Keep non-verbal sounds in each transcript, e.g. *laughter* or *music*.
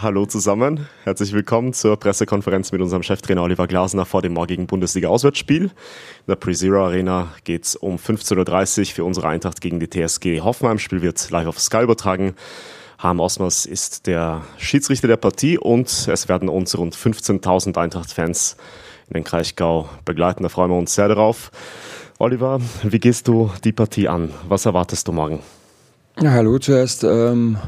Hallo zusammen, herzlich willkommen zur Pressekonferenz mit unserem Cheftrainer Oliver Glasner vor dem morgigen Bundesliga-Auswärtsspiel. In der Pre-Zero Arena geht es um 15.30 Uhr für unsere Eintracht gegen die TSG Hoffenheim. Spiel wird live auf Sky übertragen. Harm Osmers ist der Schiedsrichter der Partie und es werden uns rund 15.000 Eintracht-Fans in den Kraichgau begleiten. Da freuen wir uns sehr darauf. Oliver, wie gehst du die Partie an? Was erwartest du morgen? Ja, hallo zuerst. Ähm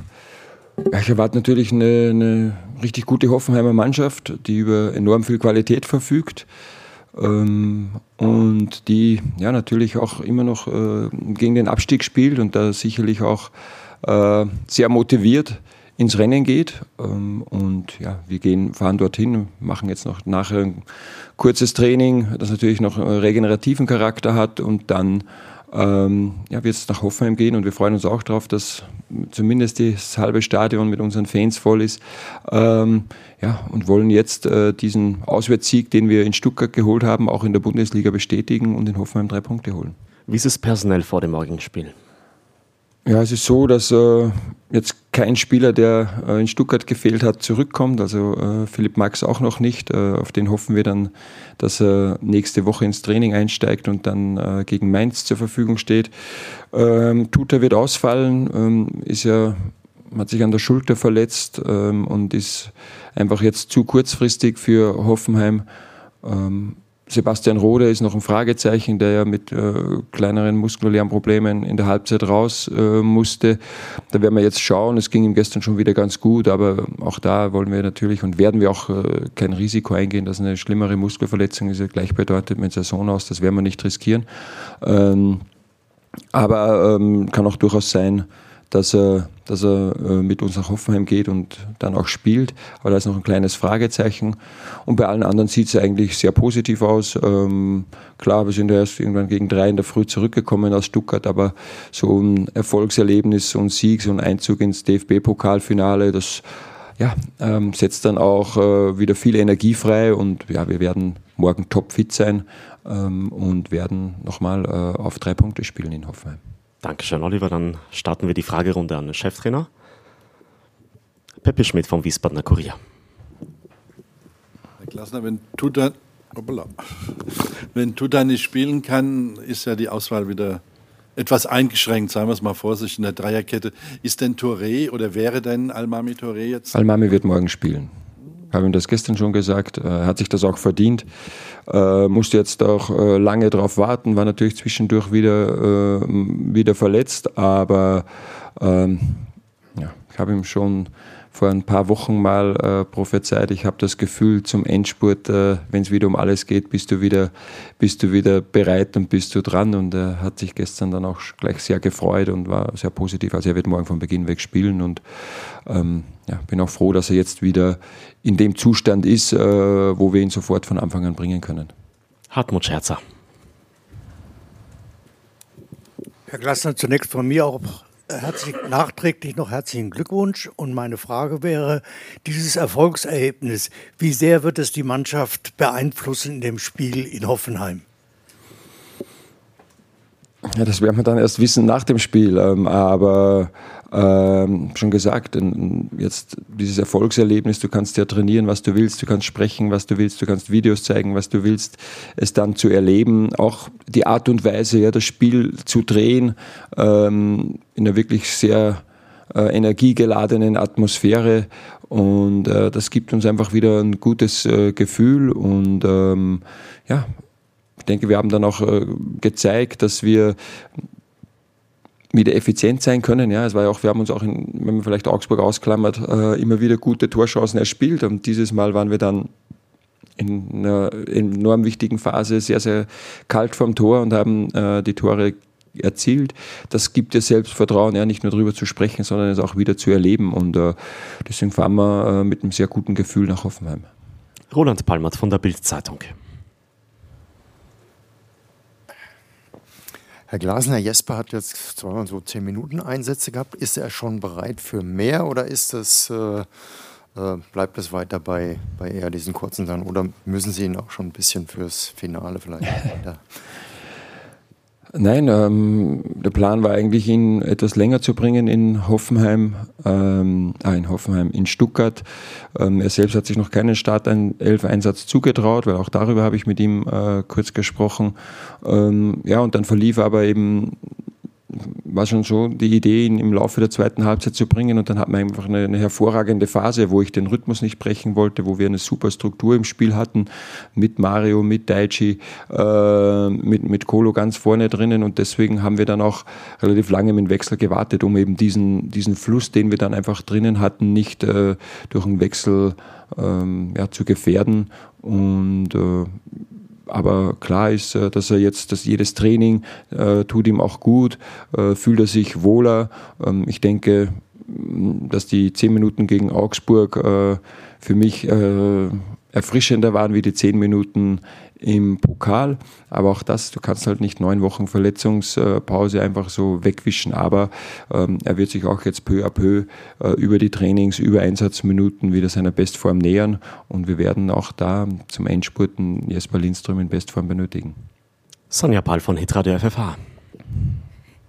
ich erwarte natürlich eine, eine, richtig gute Hoffenheimer Mannschaft, die über enorm viel Qualität verfügt ähm, und die ja natürlich auch immer noch äh, gegen den Abstieg spielt und da sicherlich auch äh, sehr motiviert ins Rennen geht. Ähm, und ja, wir gehen, fahren dorthin, machen jetzt noch nachher ein kurzes Training, das natürlich noch regenerativen Charakter hat und dann ähm, ja, wird es nach Hoffenheim gehen und wir freuen uns auch darauf, dass zumindest das halbe Stadion mit unseren Fans voll ist. Ähm, ja, und wollen jetzt äh, diesen Auswärtssieg, den wir in Stuttgart geholt haben, auch in der Bundesliga bestätigen und in Hoffenheim drei Punkte holen. Wie ist es personell vor dem morgigen Spiel? Ja, es ist so, dass äh, jetzt kein Spieler, der äh, in Stuttgart gefehlt hat, zurückkommt. Also äh, Philipp Max auch noch nicht. Äh, auf den hoffen wir dann, dass er nächste Woche ins Training einsteigt und dann äh, gegen Mainz zur Verfügung steht. Ähm, Tuta wird ausfallen, ähm, ist ja hat sich an der Schulter verletzt ähm, und ist einfach jetzt zu kurzfristig für Hoffenheim. Ähm, Sebastian Rode ist noch ein Fragezeichen, der ja mit äh, kleineren muskulären Problemen in der Halbzeit raus äh, musste. Da werden wir jetzt schauen. Es ging ihm gestern schon wieder ganz gut, aber auch da wollen wir natürlich und werden wir auch äh, kein Risiko eingehen, dass eine schlimmere Muskelverletzung ist ja gleichbedeutend mit Saison aus. Das werden wir nicht riskieren. Ähm, aber ähm, kann auch durchaus sein, dass er, dass er äh, mit uns nach Hoffenheim geht und dann auch spielt. Aber da ist noch ein kleines Fragezeichen. Und bei allen anderen sieht es eigentlich sehr positiv aus. Ähm, klar, wir sind ja erst irgendwann gegen drei in der Früh zurückgekommen aus Stuttgart, aber so ein Erfolgserlebnis, ein Sieg, so ein Einzug ins DFB-Pokalfinale, das ja, ähm, setzt dann auch äh, wieder viel Energie frei und ja, wir werden morgen topfit sein ähm, und werden nochmal äh, auf drei Punkte spielen in Hoffenheim. Dankeschön, Oliver. Dann starten wir die Fragerunde an den Cheftrainer. Peppe Schmidt vom Wiesbadener Kurier. Herr Klassner, wenn Tuta, hoppala, wenn Tuta nicht spielen kann, ist ja die Auswahl wieder etwas eingeschränkt, sagen wir es mal vorsichtig, in der Dreierkette. Ist denn Touré oder wäre denn Almami Touré jetzt? Almami wird morgen spielen habe ihm das gestern schon gesagt, er hat sich das auch verdient, äh, musste jetzt auch äh, lange darauf warten, war natürlich zwischendurch wieder, äh, wieder verletzt, aber ähm, ja, ich habe ihm schon vor ein paar Wochen mal äh, prophezeit. Ich habe das Gefühl, zum Endspurt, äh, wenn es wieder um alles geht, bist du wieder, bist du wieder bereit und bist du dran. Und er hat sich gestern dann auch gleich sehr gefreut und war sehr positiv. Also er wird morgen von Beginn weg spielen und ähm, ja, bin auch froh, dass er jetzt wieder in dem Zustand ist, äh, wo wir ihn sofort von Anfang an bringen können. Hartmut Scherzer. Herr Glassner, zunächst von mir auch herzlich, nachträglich noch herzlichen Glückwunsch. Und meine Frage wäre, dieses Erfolgserlebnis, wie sehr wird es die Mannschaft beeinflussen in dem Spiel in Hoffenheim? Ja, das werden wir dann erst wissen nach dem Spiel. Ähm, aber ähm, schon gesagt, jetzt dieses Erfolgserlebnis, du kannst ja trainieren, was du willst, du kannst sprechen, was du willst, du kannst Videos zeigen, was du willst, es dann zu erleben, auch die Art und Weise, ja, das Spiel zu drehen, ähm, in einer wirklich sehr äh, energiegeladenen Atmosphäre und äh, das gibt uns einfach wieder ein gutes äh, Gefühl und ähm, ja, ich denke, wir haben dann auch äh, gezeigt, dass wir wieder effizient sein können. Ja, es war ja auch, wir haben uns auch, in, wenn man vielleicht Augsburg ausklammert, äh, immer wieder gute Torchancen erspielt. Und dieses Mal waren wir dann in einer enorm wichtigen Phase sehr, sehr kalt vom Tor und haben äh, die Tore erzielt. Das gibt dir Selbstvertrauen, ja, nicht nur darüber zu sprechen, sondern es auch wieder zu erleben. Und deswegen fahren wir mit einem sehr guten Gefühl nach Hoffenheim. Roland Palmert von der Bild-Zeitung. Herr Glasner, Jesper hat jetzt zweimal so zehn Minuten Einsätze gehabt. Ist er schon bereit für mehr oder ist das, äh, äh, bleibt es weiter bei, bei eher diesen kurzen Sachen? Oder müssen Sie ihn auch schon ein bisschen fürs Finale vielleicht weiter? Nein, ähm, der Plan war eigentlich, ihn etwas länger zu bringen in Hoffenheim, ähm, ah, in Hoffenheim, in Stuttgart. Ähm, er selbst hat sich noch keinen Startelf-Einsatz zugetraut, weil auch darüber habe ich mit ihm äh, kurz gesprochen. Ähm, ja, und dann verlief aber eben war schon so die Idee, ihn im Laufe der zweiten Halbzeit zu bringen. Und dann hat man einfach eine, eine, hervorragende Phase, wo ich den Rhythmus nicht brechen wollte, wo wir eine super Struktur im Spiel hatten, mit Mario, mit Daichi, äh, mit, mit Kolo ganz vorne drinnen. Und deswegen haben wir dann auch relativ lange mit dem Wechsel gewartet, um eben diesen, diesen Fluss, den wir dann einfach drinnen hatten, nicht äh, durch einen Wechsel ähm, ja, zu gefährden. Und äh, aber klar ist, äh, dass er jetzt, dass jedes Training äh, tut ihm auch gut, äh, fühlt er sich wohler. Ähm, ich denke, dass die zehn Minuten gegen Augsburg äh, für mich äh, erfrischender waren wie die zehn Minuten im Pokal. Aber auch das, du kannst halt nicht neun Wochen Verletzungspause einfach so wegwischen. Aber ähm, er wird sich auch jetzt peu à peu äh, über die Trainings, über Einsatzminuten wieder seiner Bestform nähern. Und wir werden auch da zum Endspurten Jesper Lindström in Bestform benötigen. Sonja Ball von Hitra der FFH.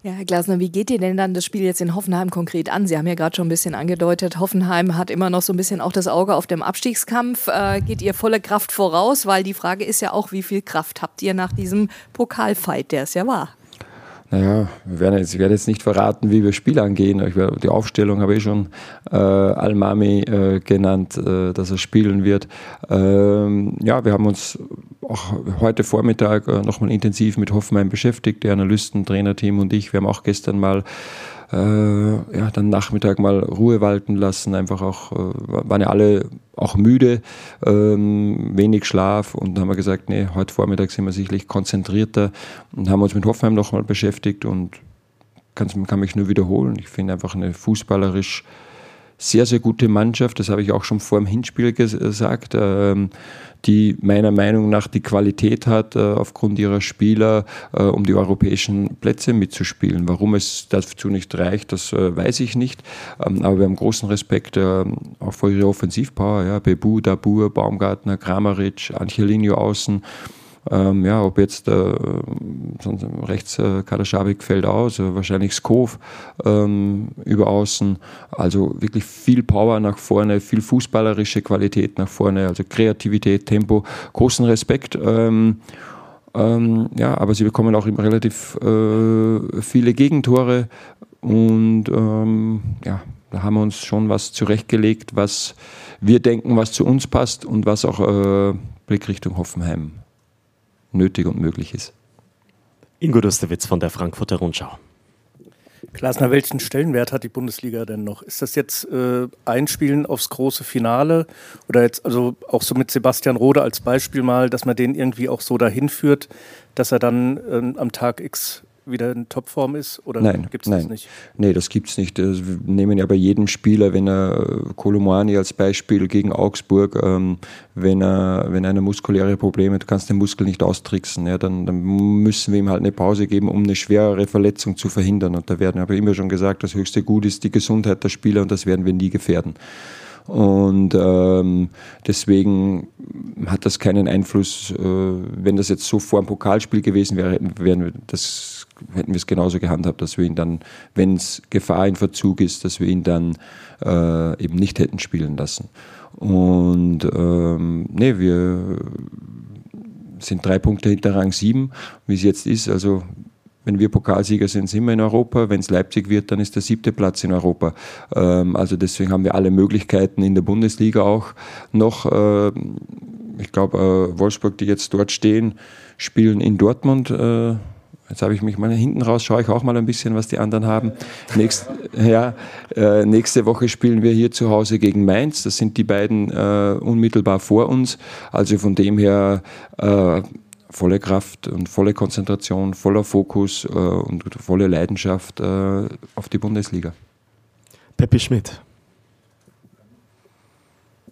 Ja, Herr Glasner, wie geht ihr denn dann das Spiel jetzt in Hoffenheim konkret an? Sie haben ja gerade schon ein bisschen angedeutet, Hoffenheim hat immer noch so ein bisschen auch das Auge auf dem Abstiegskampf. Äh, geht ihr volle Kraft voraus? Weil die Frage ist ja auch, wie viel Kraft habt ihr nach diesem Pokalfight, der es ja war? Naja, wir jetzt, ich werde jetzt nicht verraten, wie wir Spiel angehen. Werde, die Aufstellung habe ich schon äh, Almami äh, genannt, äh, dass er spielen wird. Ähm, ja, wir haben uns auch heute Vormittag äh, nochmal intensiv mit Hoffenheim beschäftigt, die Analysten, Trainerteam und ich. Wir haben auch gestern mal äh, ja, dann Nachmittag mal Ruhe walten lassen, einfach auch, äh, waren ja alle auch müde, ähm, wenig Schlaf und dann haben wir gesagt, nee, heute Vormittag sind wir sicherlich konzentrierter und haben uns mit Hoffenheim nochmal beschäftigt und kann, mich nur wiederholen. Ich finde einfach eine fußballerisch sehr, sehr gute Mannschaft, das habe ich auch schon vor dem Hinspiel gesagt, ähm, die meiner Meinung nach die Qualität hat, äh, aufgrund ihrer Spieler, äh, um die europäischen Plätze mitzuspielen. Warum es dazu nicht reicht, das äh, weiß ich nicht. Ähm, aber wir haben großen Respekt auch vor ihrer Offensivpower. Ja. Bebu, Dabur, Baumgartner, Kramaric, Angelino außen. Ähm, ja, ob jetzt äh, rechts äh, Kadaschabik fällt aus, äh, wahrscheinlich Skov ähm, über außen. Also wirklich viel Power nach vorne, viel fußballerische Qualität nach vorne, also Kreativität, Tempo. Großen Respekt. Ähm, ähm, ja, aber sie bekommen auch relativ äh, viele Gegentore und ähm, ja, da haben wir uns schon was zurechtgelegt, was wir denken, was zu uns passt und was auch äh, Blick Hoffenheim nötig und möglich ist. Ingo Dustewitz von der Frankfurter Rundschau. Klasner, welchen Stellenwert hat die Bundesliga denn noch? Ist das jetzt äh, Einspielen aufs große Finale oder jetzt also auch so mit Sebastian Rode als Beispiel mal, dass man den irgendwie auch so dahin führt, dass er dann äh, am Tag X wieder in Topform ist? Oder gibt es das nicht? Nee, das gibt es nicht. Wir nehmen ja bei jedem Spieler, wenn er Kolomani als Beispiel gegen Augsburg, ähm, wenn er, wenn er eine muskuläre Probleme hat, du kannst den Muskel nicht austricksen, ja, dann, dann, müssen wir ihm halt eine Pause geben, um eine schwerere Verletzung zu verhindern. Und da werden, ich immer schon gesagt, das höchste Gut ist die Gesundheit der Spieler und das werden wir nie gefährden. Und ähm, deswegen hat das keinen Einfluss. Äh, wenn das jetzt so vor dem Pokalspiel gewesen wäre, wären wir das hätten wir es genauso gehandhabt, dass wir ihn dann, wenn es Gefahr in Verzug ist, dass wir ihn dann äh, eben nicht hätten spielen lassen. Und ähm, nee, wir sind drei Punkte hinter Rang 7, wie es jetzt ist. Also wenn wir Pokalsieger sind, sind wir in Europa. Wenn es Leipzig wird, dann ist der siebte Platz in Europa. Ähm, also deswegen haben wir alle Möglichkeiten in der Bundesliga auch noch. Äh, ich glaube, äh, Wolfsburg, die jetzt dort stehen, spielen in Dortmund. Äh, Jetzt habe ich mich mal hinten raus, schaue ich auch mal ein bisschen, was die anderen haben. Nächst, *laughs* ja, äh, nächste Woche spielen wir hier zu Hause gegen Mainz. Das sind die beiden äh, unmittelbar vor uns. Also von dem her äh, volle Kraft und volle Konzentration, voller Fokus äh, und volle Leidenschaft äh, auf die Bundesliga. Peppi Schmidt.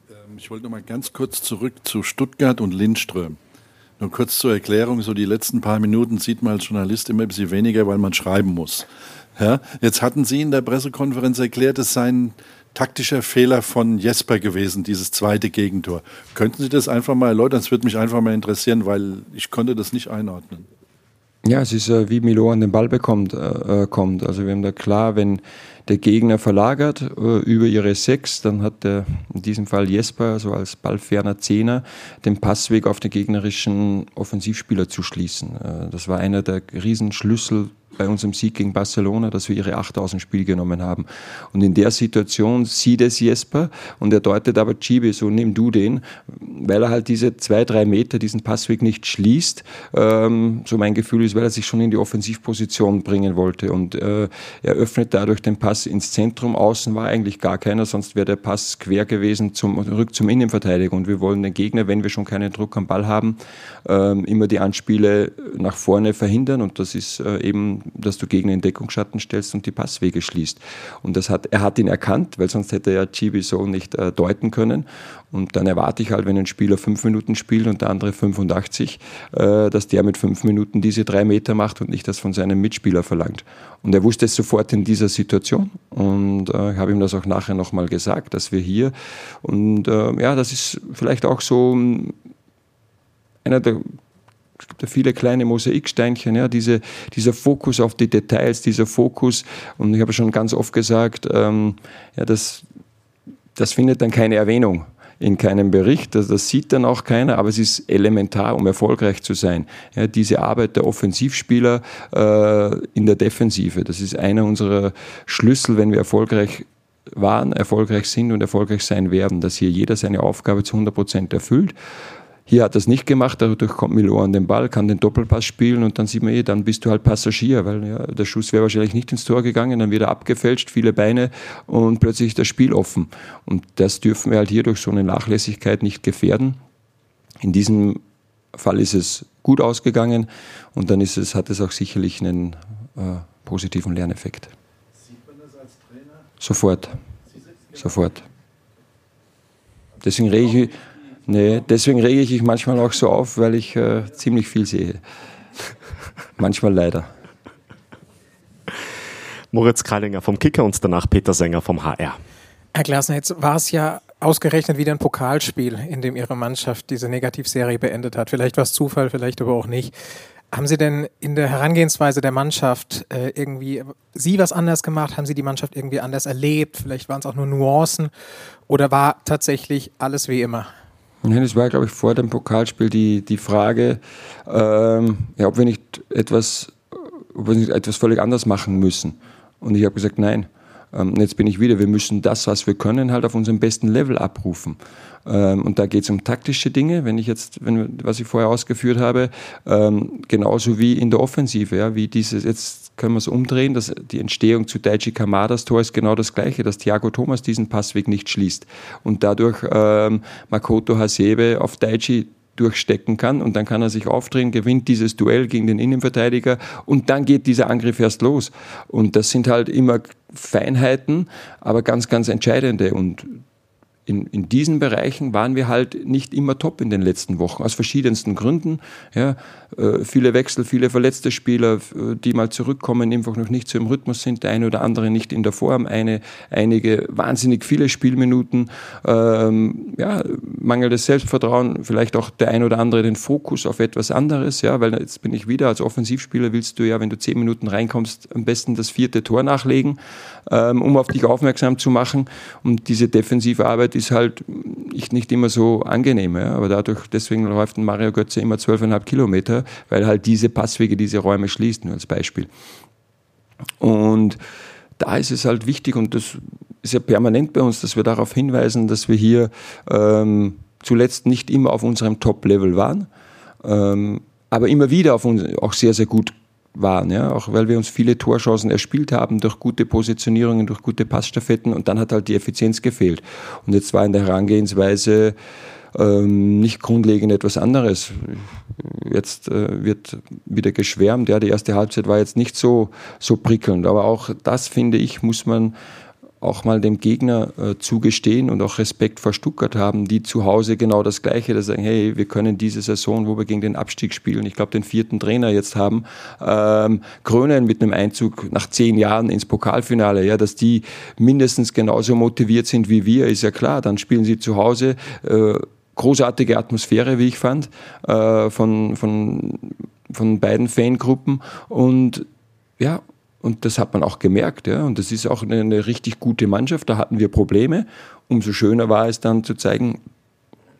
Ähm, ich wollte noch mal ganz kurz zurück zu Stuttgart und Lindström. Nur kurz zur Erklärung, so die letzten paar Minuten sieht man als Journalist immer ein bisschen weniger, weil man schreiben muss. Ja, jetzt hatten Sie in der Pressekonferenz erklärt, es sei ein taktischer Fehler von Jesper gewesen, dieses zweite Gegentor. Könnten Sie das einfach mal erläutern? Das würde mich einfach mal interessieren, weil ich konnte das nicht einordnen. Ja, es ist äh, wie Milo an den Ball bekommt, äh, äh, kommt. Also wir haben da klar, wenn der Gegner verlagert äh, über ihre Sechs, dann hat der, in diesem Fall Jesper, so als ballferner Zehner, den Passweg auf den gegnerischen Offensivspieler zu schließen. Äh, das war einer der Riesenschlüssel bei unserem Sieg gegen Barcelona, dass wir ihre 8000 Spiel genommen haben. Und in der Situation sieht es Jesper und er deutet aber Chibi so, nimm du den, weil er halt diese zwei, drei Meter diesen Passweg nicht schließt. Ähm, so mein Gefühl ist, weil er sich schon in die Offensivposition bringen wollte und äh, er öffnet dadurch den Pass ins Zentrum. Außen war eigentlich gar keiner, sonst wäre der Pass quer gewesen zum Rück zum Innenverteidiger. Und wir wollen den Gegner, wenn wir schon keinen Druck am Ball haben, ähm, immer die Anspiele nach vorne verhindern und das ist äh, eben dass du gegen den Deckungsschatten stellst und die Passwege schließt. Und das hat, er hat ihn erkannt, weil sonst hätte er Chibi so nicht äh, deuten können. Und dann erwarte ich halt, wenn ein Spieler fünf Minuten spielt und der andere 85, äh, dass der mit fünf Minuten diese drei Meter macht und nicht das von seinem Mitspieler verlangt. Und er wusste es sofort in dieser Situation und äh, ich habe ihm das auch nachher nochmal gesagt, dass wir hier und äh, ja, das ist vielleicht auch so hm, einer der gibt ja viele kleine Mosaiksteinchen, ja, diese, dieser Fokus auf die Details, dieser Fokus, und ich habe schon ganz oft gesagt, ähm, ja, das, das findet dann keine Erwähnung in keinem Bericht, das, das, sieht dann auch keiner, aber es ist elementar, um erfolgreich zu sein. Ja, diese Arbeit der Offensivspieler äh, in der Defensive, das ist einer unserer Schlüssel, wenn wir erfolgreich waren, erfolgreich sind und erfolgreich sein werden, dass hier jeder seine Aufgabe zu 100 Prozent erfüllt hier hat er es nicht gemacht, dadurch kommt Milo an den Ball, kann den Doppelpass spielen und dann sieht man eh, dann bist du halt Passagier, weil ja, der Schuss wäre wahrscheinlich nicht ins Tor gegangen, dann wird er abgefälscht, viele Beine und plötzlich das Spiel offen. Und das dürfen wir halt hier durch so eine Nachlässigkeit nicht gefährden. In diesem Fall ist es gut ausgegangen und dann ist es, hat es auch sicherlich einen äh, positiven Lerneffekt. Sieht man das als Trainer? Sofort. Sofort. Deswegen rede ich, Nee, deswegen rege ich mich manchmal auch so auf, weil ich äh, ziemlich viel sehe. manchmal leider. Moritz Kreilinger vom Kicker und danach Peter Sänger vom HR. Herr Glasner, jetzt war es ja ausgerechnet wieder ein Pokalspiel, in dem Ihre Mannschaft diese Negativserie beendet hat. Vielleicht war es Zufall, vielleicht aber auch nicht. Haben Sie denn in der Herangehensweise der Mannschaft äh, irgendwie Sie was anders gemacht? Haben Sie die Mannschaft irgendwie anders erlebt? Vielleicht waren es auch nur Nuancen oder war tatsächlich alles wie immer? Nein, es war, glaube ich, vor dem Pokalspiel die, die Frage, ähm, ja, ob wir nicht etwas, ob wir nicht etwas völlig anders machen müssen. Und ich habe gesagt, nein. Ähm, jetzt bin ich wieder, wir müssen das, was wir können, halt auf unserem besten Level abrufen. Ähm, und da geht es um taktische Dinge, wenn ich jetzt, wenn, was ich vorher ausgeführt habe, ähm, genauso wie in der Offensive, ja, wie dieses, jetzt können wir es umdrehen, dass die Entstehung zu Daichi Kamadas Tor ist genau das gleiche, dass Thiago Thomas diesen Passweg nicht schließt und dadurch ähm, Makoto Hasebe auf Daichi durchstecken kann und dann kann er sich aufdrehen, gewinnt dieses Duell gegen den Innenverteidiger und dann geht dieser Angriff erst los. Und das sind halt immer Feinheiten, aber ganz, ganz entscheidende und in, in diesen Bereichen waren wir halt nicht immer top in den letzten Wochen, aus verschiedensten Gründen. Ja, äh, viele Wechsel, viele verletzte Spieler, äh, die mal zurückkommen, einfach noch nicht so im Rhythmus sind, der eine oder andere nicht in der Form, eine, einige wahnsinnig viele Spielminuten, ähm, ja, mangelndes Selbstvertrauen, vielleicht auch der ein oder andere den Fokus auf etwas anderes, ja, weil jetzt bin ich wieder als Offensivspieler willst du ja, wenn du zehn Minuten reinkommst, am besten das vierte Tor nachlegen, ähm, um auf dich aufmerksam zu machen. Und diese defensive Arbeit ist halt nicht immer so angenehm. Ja? Aber dadurch, deswegen läuft ein Mario Götze immer 12,5 Kilometer, weil halt diese Passwege diese Räume schließt, nur als Beispiel. Und da ist es halt wichtig und das ist ja permanent bei uns, dass wir darauf hinweisen, dass wir hier ähm, zuletzt nicht immer auf unserem Top-Level waren, ähm, aber immer wieder auf uns auch sehr, sehr gut waren, ja, auch weil wir uns viele Torchancen erspielt haben durch gute Positionierungen, durch gute Passstaffetten und dann hat halt die Effizienz gefehlt. Und jetzt war in der Herangehensweise ähm, nicht grundlegend etwas anderes. Jetzt äh, wird wieder geschwärmt, ja, die erste Halbzeit war jetzt nicht so, so prickelnd, aber auch das, finde ich, muss man auch mal dem Gegner äh, zugestehen und auch Respekt vor Stuttgart haben, die zu Hause genau das Gleiche, dass sagen, hey, wir können diese Saison, wo wir gegen den Abstieg spielen, ich glaube den vierten Trainer jetzt haben, ähm, krönen mit einem Einzug nach zehn Jahren ins Pokalfinale, ja, dass die mindestens genauso motiviert sind wie wir, ist ja klar. Dann spielen sie zu Hause. Äh, großartige Atmosphäre, wie ich fand, äh, von, von von beiden Fangruppen und ja, und das hat man auch gemerkt, ja. Und das ist auch eine, eine, richtig gute Mannschaft. Da hatten wir Probleme. Umso schöner war es dann zu zeigen,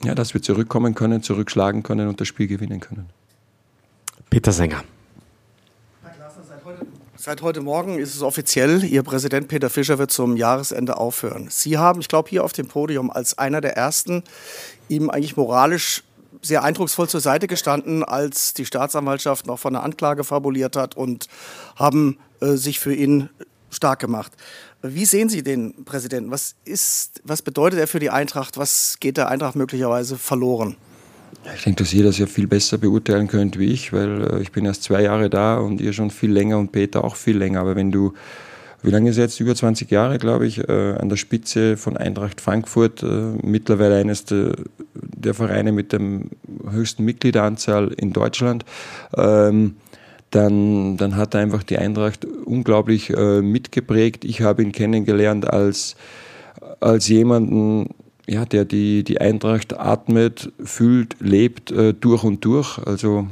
ja, dass wir zurückkommen können, zurückschlagen können und das Spiel gewinnen können. Peter Sänger. Seit heute Morgen ist es offiziell, Ihr Präsident Peter Fischer wird zum Jahresende aufhören. Sie haben, ich glaube, hier auf dem Podium als einer der Ersten ihm eigentlich moralisch sehr eindrucksvoll zur Seite gestanden, als die Staatsanwaltschaft noch von der Anklage fabuliert hat und haben äh, sich für ihn stark gemacht. Wie sehen Sie den Präsidenten? Was, ist, was bedeutet er für die Eintracht? Was geht der Eintracht möglicherweise verloren? Ich denke, dass ihr das ja viel besser beurteilen könnt wie ich, weil äh, ich bin erst zwei Jahre da und ihr schon viel länger und Peter auch viel länger. Aber wenn du, wie lange ist er jetzt? Über 20 Jahre, glaube ich, äh, an der Spitze von Eintracht Frankfurt, äh, mittlerweile eines der, der Vereine mit der höchsten Mitgliederanzahl in Deutschland. Ähm, dann, dann hat er einfach die Eintracht unglaublich äh, mitgeprägt. Ich habe ihn kennengelernt als, als jemanden, ja, der die, die Eintracht atmet, fühlt, lebt äh, durch und durch. Also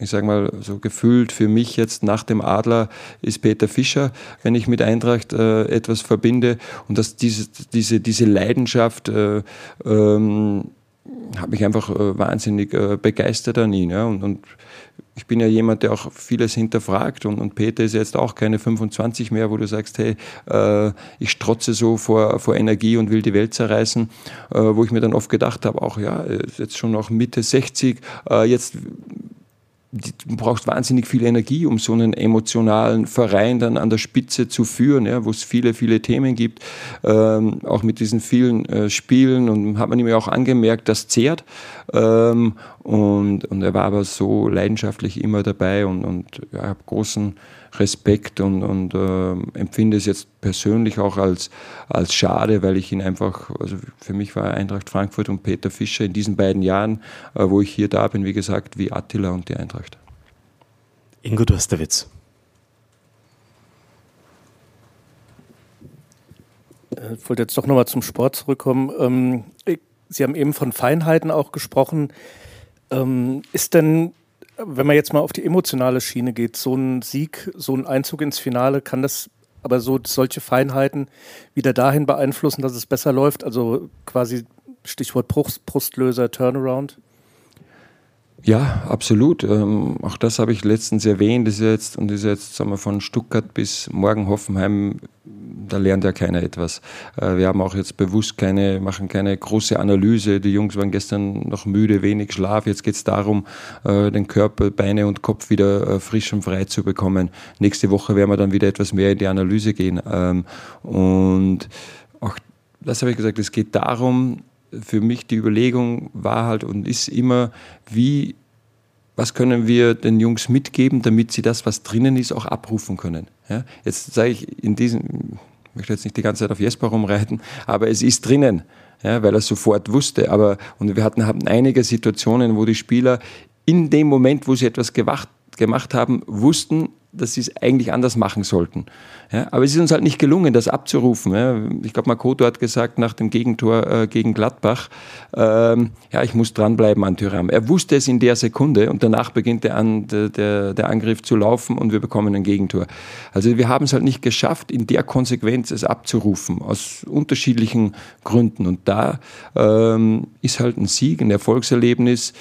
ich sage mal, so gefühlt für mich jetzt nach dem Adler ist Peter Fischer, wenn ich mit Eintracht äh, etwas verbinde. Und dass diese, diese, diese Leidenschaft äh, ähm, hat mich einfach äh, wahnsinnig äh, begeistert an ihn. Ja. Und, und ich bin ja jemand, der auch vieles hinterfragt und, und Peter ist jetzt auch keine 25 mehr, wo du sagst, hey, äh, ich strotze so vor, vor Energie und will die Welt zerreißen, äh, wo ich mir dann oft gedacht habe, auch ja, ist jetzt schon noch Mitte 60, äh, jetzt du brauchst wahnsinnig viel Energie, um so einen emotionalen Verein dann an der Spitze zu führen, ja, wo es viele, viele Themen gibt, ähm, auch mit diesen vielen äh, Spielen und hat man ihm ja auch angemerkt, das zehrt. Ähm, und, und er war aber so leidenschaftlich immer dabei und, und ja, habe großen Respekt und, und äh, empfinde es jetzt persönlich auch als, als schade, weil ich ihn einfach, also für mich war Eintracht Frankfurt und Peter Fischer in diesen beiden Jahren, äh, wo ich hier da bin, wie gesagt, wie Attila und die Eintracht. Ingo Durstewitz. Ich wollte jetzt doch nochmal zum Sport zurückkommen. Ähm, Sie haben eben von Feinheiten auch gesprochen. Ähm, ist denn wenn man jetzt mal auf die emotionale Schiene geht, so ein Sieg, so ein Einzug ins Finale, kann das aber so solche Feinheiten wieder dahin beeinflussen, dass es besser läuft? Also quasi Stichwort Brust, Brustlöser, Turnaround? Ja, absolut. Ähm, auch das habe ich letztens erwähnt. Das ist jetzt, und ist jetzt sagen wir, von Stuttgart bis morgen Hoffenheim, da lernt ja keiner etwas. Äh, wir haben auch jetzt bewusst keine, machen keine große Analyse. Die Jungs waren gestern noch müde, wenig Schlaf. Jetzt geht es darum, äh, den Körper, Beine und Kopf wieder äh, frisch und frei zu bekommen. Nächste Woche werden wir dann wieder etwas mehr in die Analyse gehen. Ähm, und auch das habe ich gesagt, es geht darum, für mich die Überlegung war halt und ist immer, wie, was können wir den Jungs mitgeben, damit sie das, was drinnen ist, auch abrufen können. Ja? Jetzt sage ich in diesem, ich möchte jetzt nicht die ganze Zeit auf Jesper rumreiten, aber es ist drinnen, ja, weil er sofort wusste. Aber, und wir hatten, hatten einige Situationen, wo die Spieler in dem Moment, wo sie etwas gewacht, gemacht haben, wussten, dass sie es eigentlich anders machen sollten. Ja, aber es ist uns halt nicht gelungen, das abzurufen. Ja. Ich glaube, Makoto hat gesagt nach dem Gegentor äh, gegen Gladbach, ähm, ja, ich muss dranbleiben an Tyram. Er wusste es in der Sekunde und danach beginnt der, an, der, der Angriff zu laufen und wir bekommen ein Gegentor. Also wir haben es halt nicht geschafft, in der Konsequenz es abzurufen, aus unterschiedlichen Gründen. Und da ähm, ist halt ein Sieg, ein Erfolgserlebnis,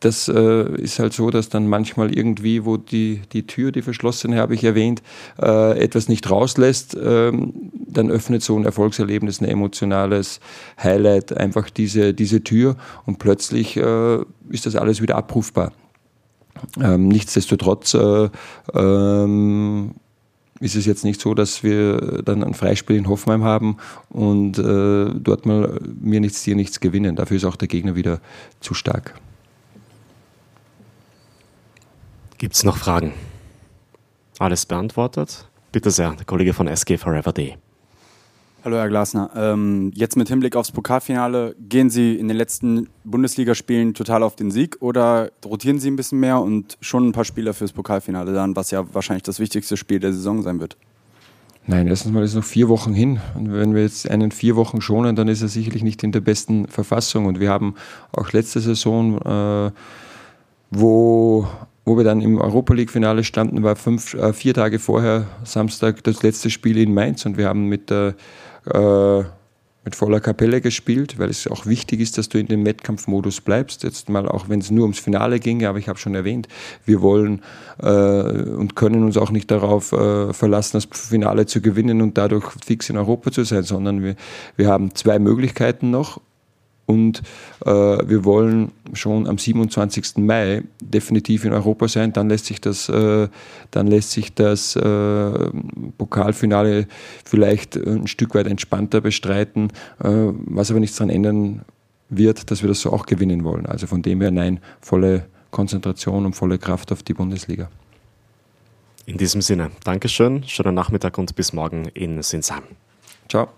das äh, ist halt so, dass dann manchmal irgendwie, wo die, die Tür, die verschlossene habe ich erwähnt, äh, etwas nicht rauslässt, ähm, dann öffnet so ein Erfolgserlebnis, ein emotionales Highlight einfach diese, diese Tür und plötzlich äh, ist das alles wieder abrufbar. Ähm, nichtsdestotrotz äh, ähm, ist es jetzt nicht so, dass wir dann ein Freispiel in Hoffenheim haben und äh, dort mal mir nichts, dir nichts gewinnen. Dafür ist auch der Gegner wieder zu stark. Gibt es noch Fragen? Alles beantwortet? Bitte sehr, der Kollege von SG Forever Day. Hallo Herr Glasner. Ähm, jetzt mit Hinblick aufs Pokalfinale, gehen Sie in den letzten Bundesligaspielen total auf den Sieg oder rotieren Sie ein bisschen mehr und schon ein paar Spieler fürs Pokalfinale dann, was ja wahrscheinlich das wichtigste Spiel der Saison sein wird? Nein, erstens mal ist es noch vier Wochen hin. Und wenn wir jetzt einen vier Wochen schonen, dann ist er sicherlich nicht in der besten Verfassung. Und wir haben auch letzte Saison, äh, wo wo wir dann im Europa League-Finale standen, war fünf, äh, vier Tage vorher, Samstag, das letzte Spiel in Mainz und wir haben mit äh, mit voller Kapelle gespielt, weil es auch wichtig ist, dass du in dem Wettkampfmodus bleibst. Jetzt mal auch, wenn es nur ums Finale ginge, aber ich habe schon erwähnt, wir wollen äh, und können uns auch nicht darauf äh, verlassen, das Finale zu gewinnen und dadurch fix in Europa zu sein, sondern wir, wir haben zwei Möglichkeiten noch und äh, wir wollen schon am 27. Mai definitiv in Europa sein. Dann lässt sich das, äh, dann lässt sich das äh, Pokalfinale vielleicht ein Stück weit entspannter bestreiten, äh, was aber nichts daran ändern wird, dass wir das so auch gewinnen wollen. Also von dem her nein, volle Konzentration und volle Kraft auf die Bundesliga. In diesem Sinne, Dankeschön, schönen Nachmittag und bis morgen in Sinsheim. Ciao.